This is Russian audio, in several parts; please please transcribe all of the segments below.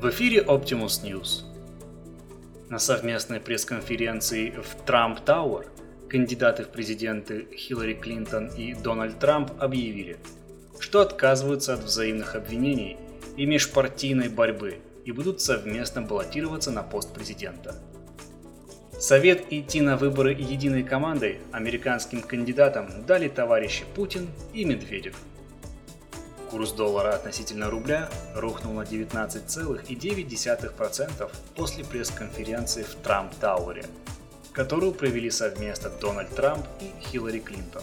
В эфире Optimus News. На совместной пресс-конференции в Трамп Тауэр кандидаты в президенты Хиллари Клинтон и Дональд Трамп объявили, что отказываются от взаимных обвинений и межпартийной борьбы и будут совместно баллотироваться на пост президента. Совет идти на выборы единой командой американским кандидатам дали товарищи Путин и Медведев – Курс доллара относительно рубля рухнул на 19,9% после пресс-конференции в Трамп-Тауэре, которую провели совместно Дональд Трамп и Хиллари Клинтон.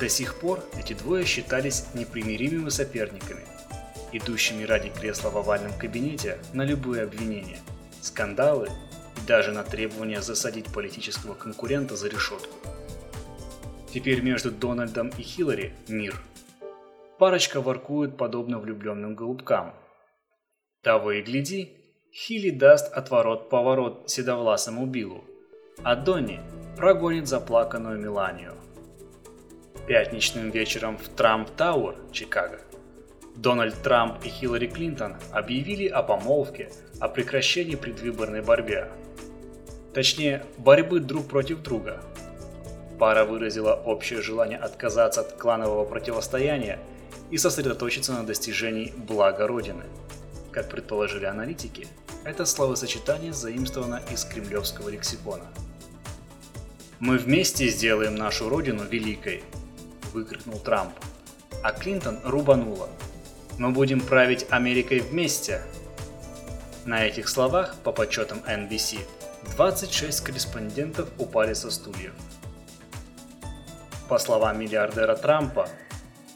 До сих пор эти двое считались непримиримыми соперниками, идущими ради кресла в овальном кабинете на любые обвинения, скандалы и даже на требование засадить политического конкурента за решетку. Теперь между Дональдом и Хиллари мир – Парочка воркует подобно влюбленным голубкам. Того и гляди, Хилли даст отворот-поворот седовласому Биллу, а Донни прогонит заплаканную Меланию. Пятничным вечером в Трамп Тауэр, Чикаго, Дональд Трамп и Хиллари Клинтон объявили о помолвке, о прекращении предвыборной борьбе. Точнее, борьбы друг против друга. Пара выразила общее желание отказаться от кланового противостояния и сосредоточиться на достижении блага Родины. Как предположили аналитики, это словосочетание заимствовано из кремлевского лексикона. «Мы вместе сделаем нашу Родину великой!» – выкрикнул Трамп. А Клинтон рубанула. «Мы будем править Америкой вместе!» На этих словах, по подсчетам NBC, 26 корреспондентов упали со стульев. По словам миллиардера Трампа,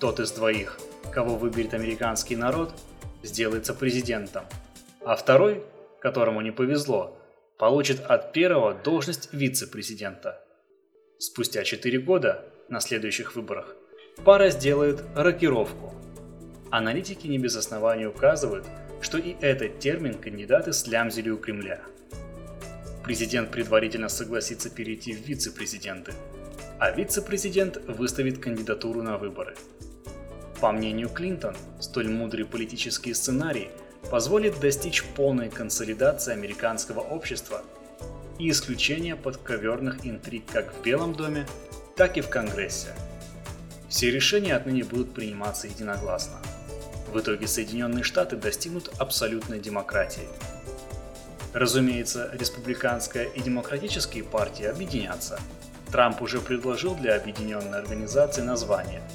тот из двоих, кого выберет американский народ, сделается президентом, а второй, которому не повезло, получит от первого должность вице-президента. Спустя 4 года, на следующих выборах, пара сделает рокировку. Аналитики не без оснований указывают, что и этот термин кандидаты слямзили у Кремля. Президент предварительно согласится перейти в вице-президенты, а вице-президент выставит кандидатуру на выборы – по мнению Клинтон, столь мудрый политический сценарий позволит достичь полной консолидации американского общества и исключения подковерных интриг как в Белом доме, так и в Конгрессе. Все решения отныне будут приниматься единогласно. В итоге Соединенные Штаты достигнут абсолютной демократии. Разумеется, республиканская и демократические партии объединятся. Трамп уже предложил для объединенной организации название –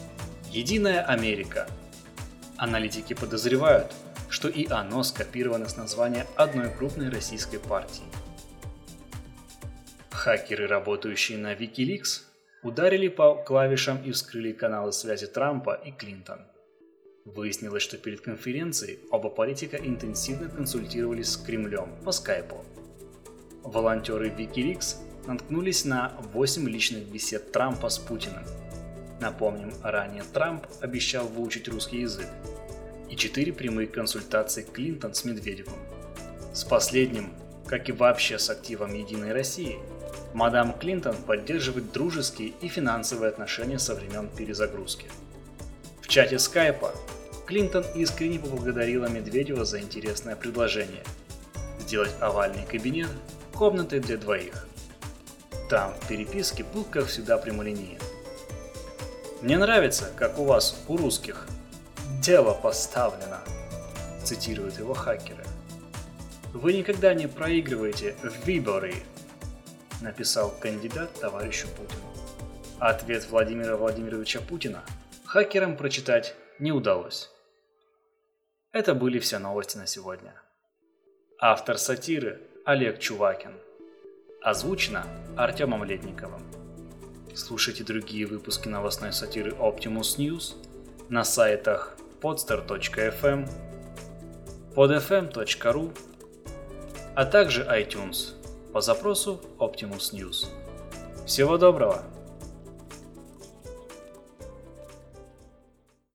Единая Америка. Аналитики подозревают, что и оно скопировано с названия одной крупной российской партии. Хакеры, работающие на Wikileaks, ударили по клавишам и вскрыли каналы связи Трампа и Клинтон. Выяснилось, что перед конференцией оба политика интенсивно консультировались с Кремлем по скайпу. Волонтеры Wikileaks наткнулись на 8 личных бесед Трампа с Путиным – Напомним, ранее Трамп обещал выучить русский язык. И четыре прямые консультации Клинтон с Медведевым. С последним, как и вообще с активом Единой России, мадам Клинтон поддерживает дружеские и финансовые отношения со времен перезагрузки. В чате скайпа Клинтон искренне поблагодарила Медведева за интересное предложение – сделать овальный кабинет комнатой для двоих. Там в переписке был, как всегда, прямолинеен. Мне нравится, как у вас, у русских, дело поставлено, цитируют его хакеры. Вы никогда не проигрываете в выборы, написал кандидат товарищу Путину. Ответ Владимира Владимировича Путина хакерам прочитать не удалось. Это были все новости на сегодня. Автор сатиры Олег Чувакин. Озвучено Артемом Ледниковым. Слушайте другие выпуски новостной сатиры Optimus News на сайтах podster.fm, podfm.ru, а также iTunes по запросу Optimus News. Всего доброго!